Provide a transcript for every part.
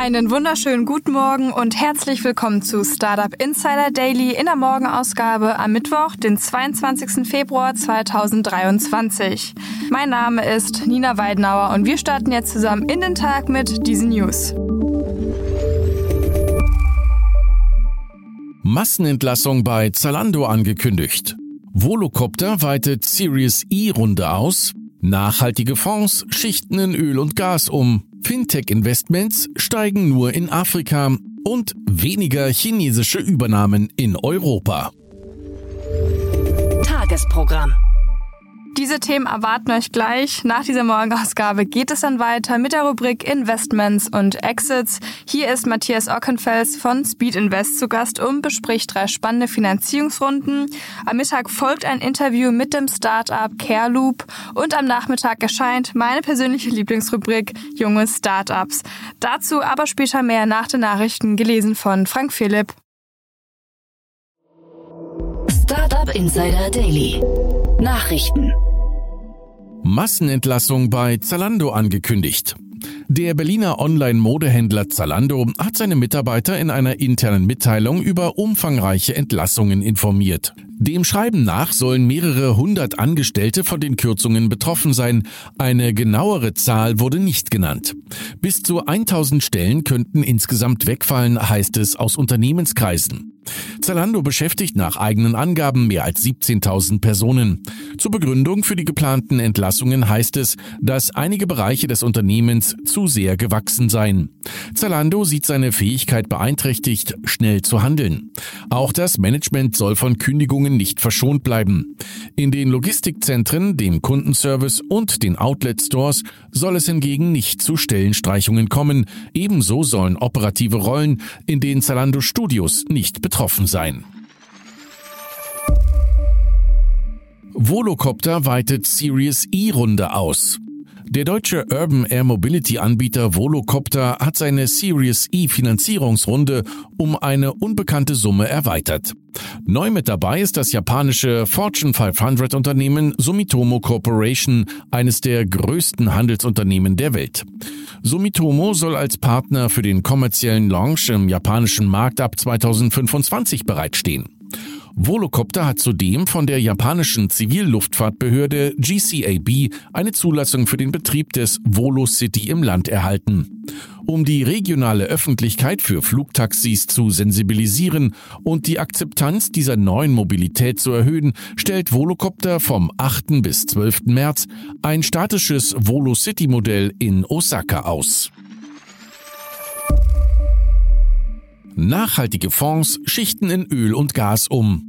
Einen wunderschönen guten Morgen und herzlich willkommen zu Startup Insider Daily in der Morgenausgabe am Mittwoch, den 22. Februar 2023. Mein Name ist Nina Weidenauer und wir starten jetzt zusammen in den Tag mit diesen News. Massenentlassung bei Zalando angekündigt. Volocopter weitet Series E-Runde aus. Nachhaltige Fonds schichten in Öl und Gas um. Fintech-Investments steigen nur in Afrika und weniger chinesische Übernahmen in Europa. Tagesprogramm. Diese Themen erwarten euch gleich. Nach dieser Morgenausgabe geht es dann weiter mit der Rubrik Investments und Exits. Hier ist Matthias Ockenfels von Speed Invest zu Gast und bespricht drei spannende Finanzierungsrunden. Am Mittag folgt ein Interview mit dem Startup Careloop und am Nachmittag erscheint meine persönliche Lieblingsrubrik Junge Startups. Dazu aber später mehr nach den Nachrichten gelesen von Frank Philipp. Startup Insider Daily. Nachrichten. Massenentlassung bei Zalando angekündigt. Der Berliner Online-Modehändler Zalando hat seine Mitarbeiter in einer internen Mitteilung über umfangreiche Entlassungen informiert. Dem Schreiben nach sollen mehrere hundert Angestellte von den Kürzungen betroffen sein. Eine genauere Zahl wurde nicht genannt. Bis zu 1000 Stellen könnten insgesamt wegfallen, heißt es aus Unternehmenskreisen. Zalando beschäftigt nach eigenen Angaben mehr als 17.000 Personen. Zur Begründung für die geplanten Entlassungen heißt es, dass einige Bereiche des Unternehmens zu sehr gewachsen seien. Zalando sieht seine Fähigkeit beeinträchtigt, schnell zu handeln. Auch das Management soll von Kündigungen nicht verschont bleiben. In den Logistikzentren, dem Kundenservice und den Outlet-Stores soll es hingegen nicht zu Stellenstreichungen kommen. Ebenso sollen operative Rollen in den Zalando Studios nicht betroffen sein. Volocopter weitet Series E-Runde aus. Der deutsche Urban Air Mobility Anbieter Volocopter hat seine Series E Finanzierungsrunde um eine unbekannte Summe erweitert. Neu mit dabei ist das japanische Fortune 500 Unternehmen Sumitomo Corporation, eines der größten Handelsunternehmen der Welt. Sumitomo soll als Partner für den kommerziellen Launch im japanischen Markt ab 2025 bereitstehen. Volocopter hat zudem von der japanischen Zivilluftfahrtbehörde GCAB eine Zulassung für den Betrieb des Volo City im Land erhalten. Um die regionale Öffentlichkeit für Flugtaxis zu sensibilisieren und die Akzeptanz dieser neuen Mobilität zu erhöhen, stellt Volocopter vom 8. bis 12. März ein statisches Volo City Modell in Osaka aus. Nachhaltige Fonds schichten in Öl und Gas um.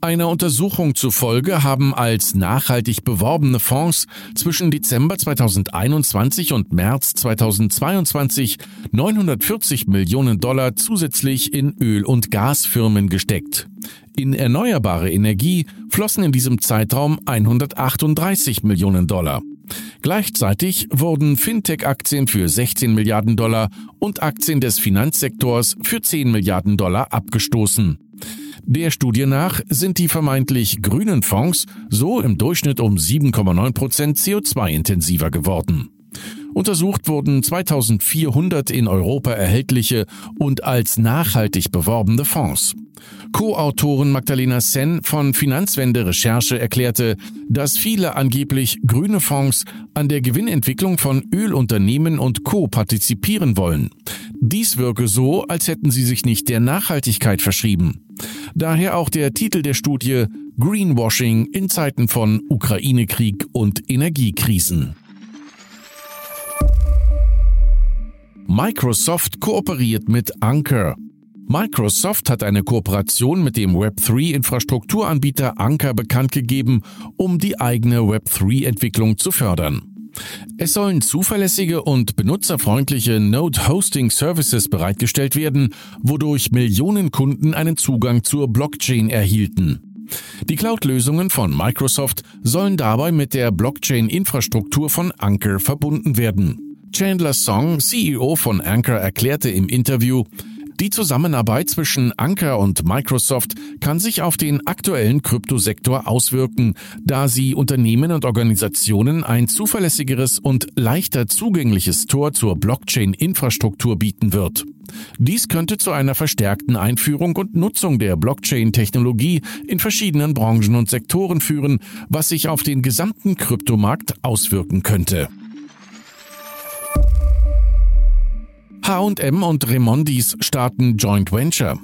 Einer Untersuchung zufolge haben als nachhaltig beworbene Fonds zwischen Dezember 2021 und März 2022 940 Millionen Dollar zusätzlich in Öl- und Gasfirmen gesteckt. In erneuerbare Energie flossen in diesem Zeitraum 138 Millionen Dollar. Gleichzeitig wurden Fintech-Aktien für 16 Milliarden Dollar und Aktien des Finanzsektors für 10 Milliarden Dollar abgestoßen. Der Studie nach sind die vermeintlich grünen Fonds so im Durchschnitt um 7,9 Prozent CO2-intensiver geworden. Untersucht wurden 2400 in Europa erhältliche und als nachhaltig beworbene Fonds. Co-Autorin Magdalena Sen von Finanzwende Recherche erklärte, dass viele angeblich grüne Fonds an der Gewinnentwicklung von Ölunternehmen und Co. partizipieren wollen. Dies wirke so, als hätten sie sich nicht der Nachhaltigkeit verschrieben. Daher auch der Titel der Studie Greenwashing in Zeiten von Ukraine-Krieg und Energiekrisen. Microsoft kooperiert mit Anker. Microsoft hat eine Kooperation mit dem Web3-Infrastrukturanbieter Anker bekannt gegeben, um die eigene Web3-Entwicklung zu fördern. Es sollen zuverlässige und benutzerfreundliche Node Hosting Services bereitgestellt werden, wodurch Millionen Kunden einen Zugang zur Blockchain erhielten. Die Cloud-Lösungen von Microsoft sollen dabei mit der Blockchain-Infrastruktur von Anchor verbunden werden. Chandler Song, CEO von Anchor, erklärte im Interview, die Zusammenarbeit zwischen Anker und Microsoft kann sich auf den aktuellen Kryptosektor auswirken, da sie Unternehmen und Organisationen ein zuverlässigeres und leichter zugängliches Tor zur Blockchain-Infrastruktur bieten wird. Dies könnte zu einer verstärkten Einführung und Nutzung der Blockchain-Technologie in verschiedenen Branchen und Sektoren führen, was sich auf den gesamten Kryptomarkt auswirken könnte. H&M und Remondis starten Joint Venture.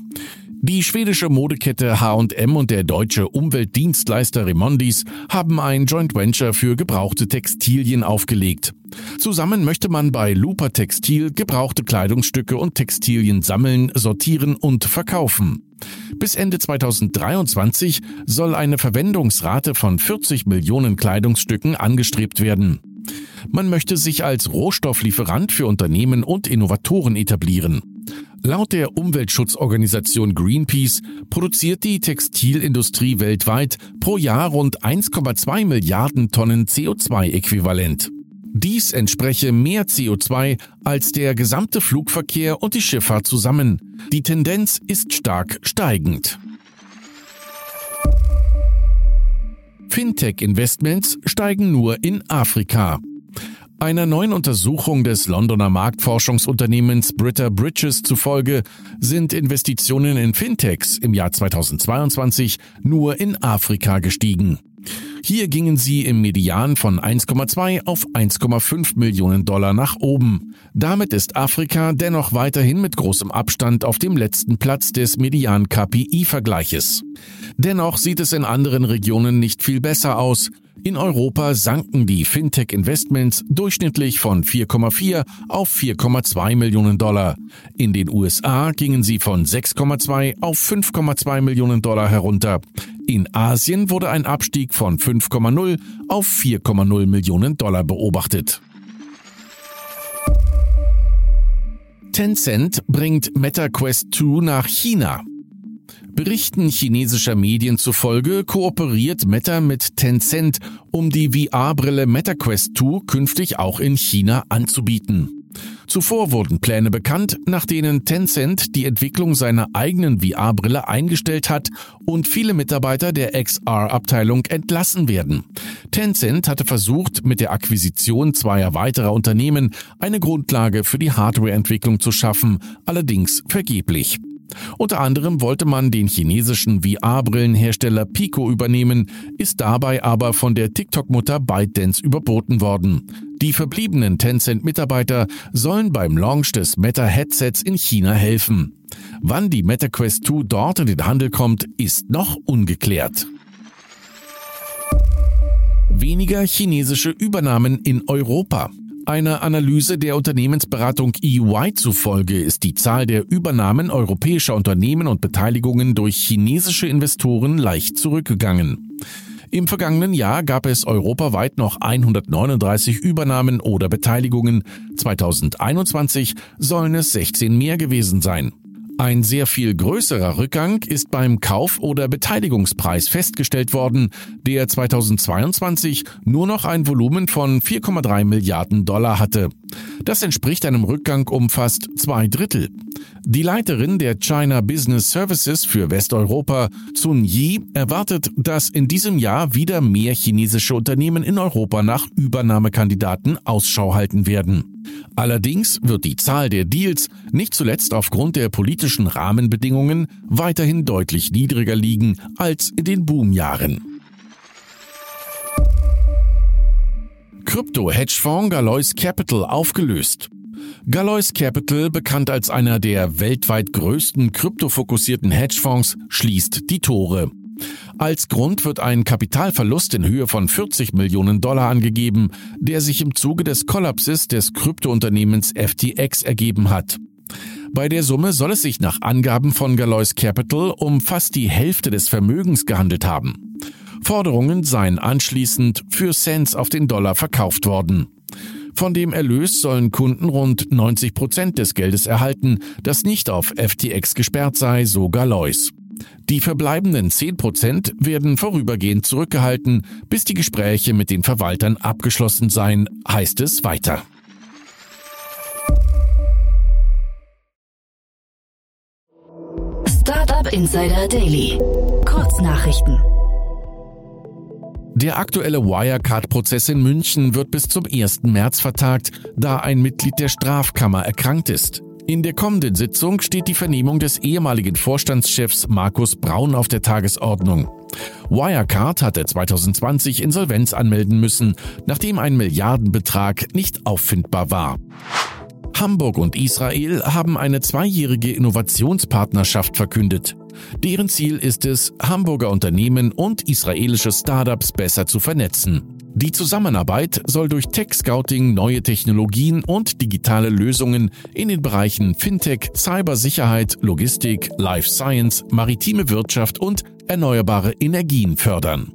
Die schwedische Modekette H&M und der deutsche Umweltdienstleister Remondis haben ein Joint Venture für gebrauchte Textilien aufgelegt. Zusammen möchte man bei Lupa Textil gebrauchte Kleidungsstücke und Textilien sammeln, sortieren und verkaufen. Bis Ende 2023 soll eine Verwendungsrate von 40 Millionen Kleidungsstücken angestrebt werden. Man möchte sich als Rohstofflieferant für Unternehmen und Innovatoren etablieren. Laut der Umweltschutzorganisation Greenpeace produziert die Textilindustrie weltweit pro Jahr rund 1,2 Milliarden Tonnen CO2-Äquivalent. Dies entspreche mehr CO2 als der gesamte Flugverkehr und die Schifffahrt zusammen. Die Tendenz ist stark steigend. Fintech-Investments steigen nur in Afrika. Einer neuen Untersuchung des Londoner Marktforschungsunternehmens Britta Bridges zufolge sind Investitionen in Fintechs im Jahr 2022 nur in Afrika gestiegen. Hier gingen sie im Median von 1,2 auf 1,5 Millionen Dollar nach oben. Damit ist Afrika dennoch weiterhin mit großem Abstand auf dem letzten Platz des Median-KPI-Vergleiches. Dennoch sieht es in anderen Regionen nicht viel besser aus. In Europa sanken die Fintech-Investments durchschnittlich von 4,4 auf 4,2 Millionen Dollar. In den USA gingen sie von 6,2 auf 5,2 Millionen Dollar herunter. In Asien wurde ein Abstieg von 5,0 auf 4,0 Millionen Dollar beobachtet. Tencent bringt MetaQuest 2 nach China. Berichten chinesischer Medien zufolge kooperiert Meta mit Tencent, um die VR-Brille MetaQuest 2 künftig auch in China anzubieten. Zuvor wurden Pläne bekannt, nach denen Tencent die Entwicklung seiner eigenen VR-Brille eingestellt hat und viele Mitarbeiter der XR-Abteilung entlassen werden. Tencent hatte versucht, mit der Akquisition zweier weiterer Unternehmen eine Grundlage für die Hardwareentwicklung zu schaffen, allerdings vergeblich. Unter anderem wollte man den chinesischen VR-Brillenhersteller Pico übernehmen, ist dabei aber von der TikTok-Mutter ByteDance überboten worden. Die verbliebenen Tencent-Mitarbeiter sollen beim Launch des Meta-Headsets in China helfen. Wann die MetaQuest 2 dort in den Handel kommt, ist noch ungeklärt. Weniger chinesische Übernahmen in Europa. Einer Analyse der Unternehmensberatung EY zufolge ist die Zahl der Übernahmen europäischer Unternehmen und Beteiligungen durch chinesische Investoren leicht zurückgegangen. Im vergangenen Jahr gab es europaweit noch 139 Übernahmen oder Beteiligungen. 2021 sollen es 16 mehr gewesen sein. Ein sehr viel größerer Rückgang ist beim Kauf- oder Beteiligungspreis festgestellt worden, der 2022 nur noch ein Volumen von 4,3 Milliarden Dollar hatte. Das entspricht einem Rückgang um fast zwei Drittel. Die Leiterin der China Business Services für Westeuropa, Sun Yi, erwartet, dass in diesem Jahr wieder mehr chinesische Unternehmen in Europa nach Übernahmekandidaten Ausschau halten werden. Allerdings wird die Zahl der Deals nicht zuletzt aufgrund der politischen Rahmenbedingungen weiterhin deutlich niedriger liegen als in den Boomjahren. Krypto-Hedgefonds Galois Capital aufgelöst. Galois Capital, bekannt als einer der weltweit größten kryptofokussierten Hedgefonds, schließt die Tore. Als Grund wird ein Kapitalverlust in Höhe von 40 Millionen Dollar angegeben, der sich im Zuge des Kollapses des Kryptounternehmens FTX ergeben hat. Bei der Summe soll es sich nach Angaben von Galois Capital um fast die Hälfte des Vermögens gehandelt haben. Forderungen seien anschließend für Cents auf den Dollar verkauft worden. Von dem Erlös sollen Kunden rund 90 Prozent des Geldes erhalten, das nicht auf FTX gesperrt sei, so Galois. Die verbleibenden 10 Prozent werden vorübergehend zurückgehalten, bis die Gespräche mit den Verwaltern abgeschlossen seien, heißt es weiter. Startup Insider Daily. Kurznachrichten. Der aktuelle Wirecard-Prozess in München wird bis zum 1. März vertagt, da ein Mitglied der Strafkammer erkrankt ist. In der kommenden Sitzung steht die Vernehmung des ehemaligen Vorstandschefs Markus Braun auf der Tagesordnung. Wirecard hatte 2020 Insolvenz anmelden müssen, nachdem ein Milliardenbetrag nicht auffindbar war. Hamburg und Israel haben eine zweijährige Innovationspartnerschaft verkündet. Deren Ziel ist es, Hamburger Unternehmen und israelische Startups besser zu vernetzen. Die Zusammenarbeit soll durch Tech-Scouting neue Technologien und digitale Lösungen in den Bereichen Fintech, Cybersicherheit, Logistik, Life Science, maritime Wirtschaft und erneuerbare Energien fördern.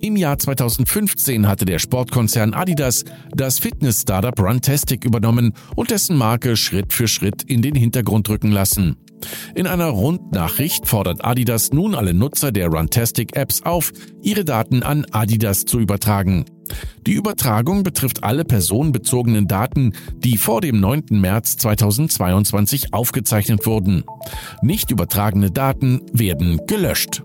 Im Jahr 2015 hatte der Sportkonzern Adidas das Fitness-Startup Runtastic übernommen und dessen Marke Schritt für Schritt in den Hintergrund rücken lassen. In einer Rundnachricht fordert Adidas nun alle Nutzer der Runtastic-Apps auf, ihre Daten an Adidas zu übertragen. Die Übertragung betrifft alle personenbezogenen Daten, die vor dem 9. März 2022 aufgezeichnet wurden. Nicht übertragene Daten werden gelöscht.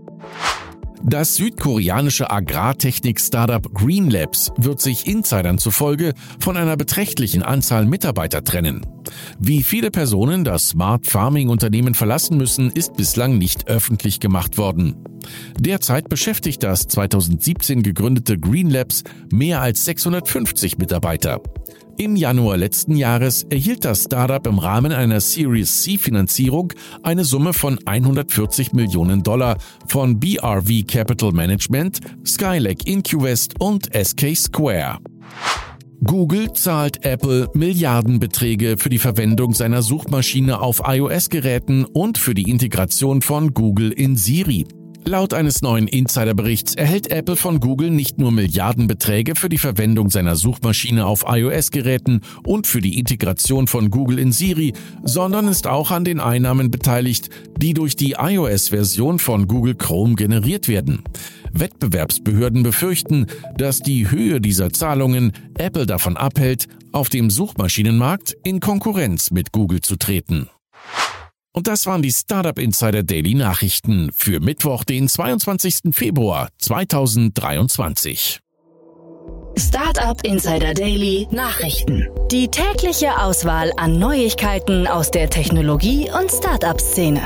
Das südkoreanische Agrartechnik-Startup Green Labs wird sich Insidern zufolge von einer beträchtlichen Anzahl Mitarbeiter trennen. Wie viele Personen das Smart Farming Unternehmen verlassen müssen, ist bislang nicht öffentlich gemacht worden. Derzeit beschäftigt das 2017 gegründete Green Labs mehr als 650 Mitarbeiter. Im Januar letzten Jahres erhielt das Startup im Rahmen einer Series C Finanzierung eine Summe von 140 Millionen Dollar von BRV Capital Management, Skylake InQvest und SK Square. Google zahlt Apple Milliardenbeträge für die Verwendung seiner Suchmaschine auf iOS-Geräten und für die Integration von Google in Siri. Laut eines neuen Insiderberichts erhält Apple von Google nicht nur Milliardenbeträge für die Verwendung seiner Suchmaschine auf iOS-Geräten und für die Integration von Google in Siri, sondern ist auch an den Einnahmen beteiligt, die durch die iOS-Version von Google Chrome generiert werden. Wettbewerbsbehörden befürchten, dass die Höhe dieser Zahlungen Apple davon abhält, auf dem Suchmaschinenmarkt in Konkurrenz mit Google zu treten. Und das waren die Startup Insider Daily Nachrichten für Mittwoch, den 22. Februar 2023. Startup Insider Daily Nachrichten. Die tägliche Auswahl an Neuigkeiten aus der Technologie- und Startup-Szene.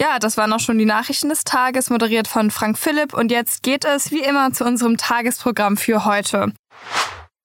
Ja, das waren auch schon die Nachrichten des Tages, moderiert von Frank Philipp. Und jetzt geht es wie immer zu unserem Tagesprogramm für heute.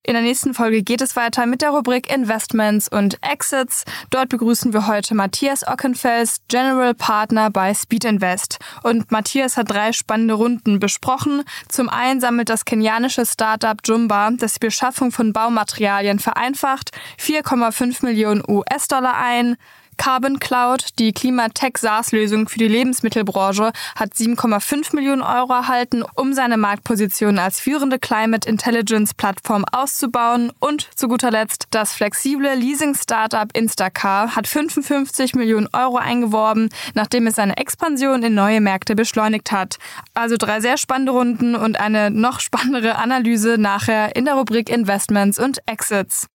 In der nächsten Folge geht es weiter mit der Rubrik Investments und Exits. Dort begrüßen wir heute Matthias Ockenfels, General Partner bei Speed Invest. Und Matthias hat drei spannende Runden besprochen. Zum einen sammelt das kenianische Startup Jumba, das die Beschaffung von Baumaterialien vereinfacht, 4,5 Millionen US-Dollar ein. Carbon Cloud, die Klimatech-SaaS-Lösung für die Lebensmittelbranche, hat 7,5 Millionen Euro erhalten, um seine Marktposition als führende Climate Intelligence-Plattform auszubauen. Und zu guter Letzt, das flexible Leasing-Startup Instacar hat 55 Millionen Euro eingeworben, nachdem es seine Expansion in neue Märkte beschleunigt hat. Also drei sehr spannende Runden und eine noch spannendere Analyse nachher in der Rubrik Investments und Exits.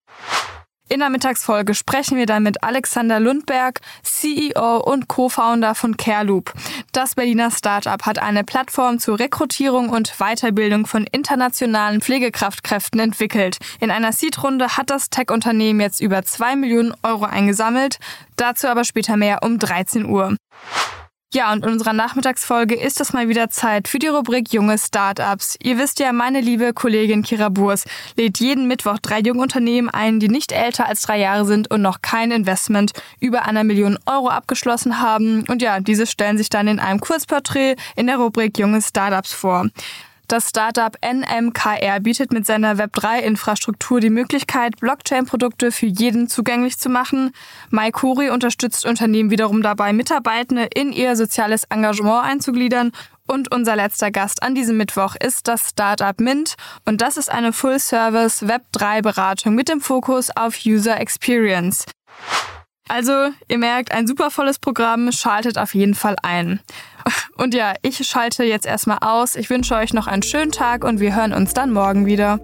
In der Mittagsfolge sprechen wir dann mit Alexander Lundberg, CEO und Co-Founder von CareLoop. Das Berliner Startup hat eine Plattform zur Rekrutierung und Weiterbildung von internationalen Pflegekraftkräften entwickelt. In einer Seed-Runde hat das Tech-Unternehmen jetzt über zwei Millionen Euro eingesammelt. Dazu aber später mehr um 13 Uhr. Ja, und in unserer Nachmittagsfolge ist es mal wieder Zeit für die Rubrik Junge Startups. Ihr wisst ja, meine liebe Kollegin Kira Burs lädt jeden Mittwoch drei junge Unternehmen ein, die nicht älter als drei Jahre sind und noch kein Investment über einer Million Euro abgeschlossen haben. Und ja, diese stellen sich dann in einem Kurzporträt in der Rubrik Junge Startups vor. Das Startup NMKR bietet mit seiner Web3-Infrastruktur die Möglichkeit, Blockchain-Produkte für jeden zugänglich zu machen. MyCuri unterstützt Unternehmen wiederum dabei, Mitarbeitende in ihr soziales Engagement einzugliedern und unser letzter Gast an diesem Mittwoch ist das Startup Mint und das ist eine Full-Service Web3-Beratung mit dem Fokus auf User Experience. Also, ihr merkt, ein super volles Programm, schaltet auf jeden Fall ein. Und ja, ich schalte jetzt erstmal aus. Ich wünsche euch noch einen schönen Tag und wir hören uns dann morgen wieder.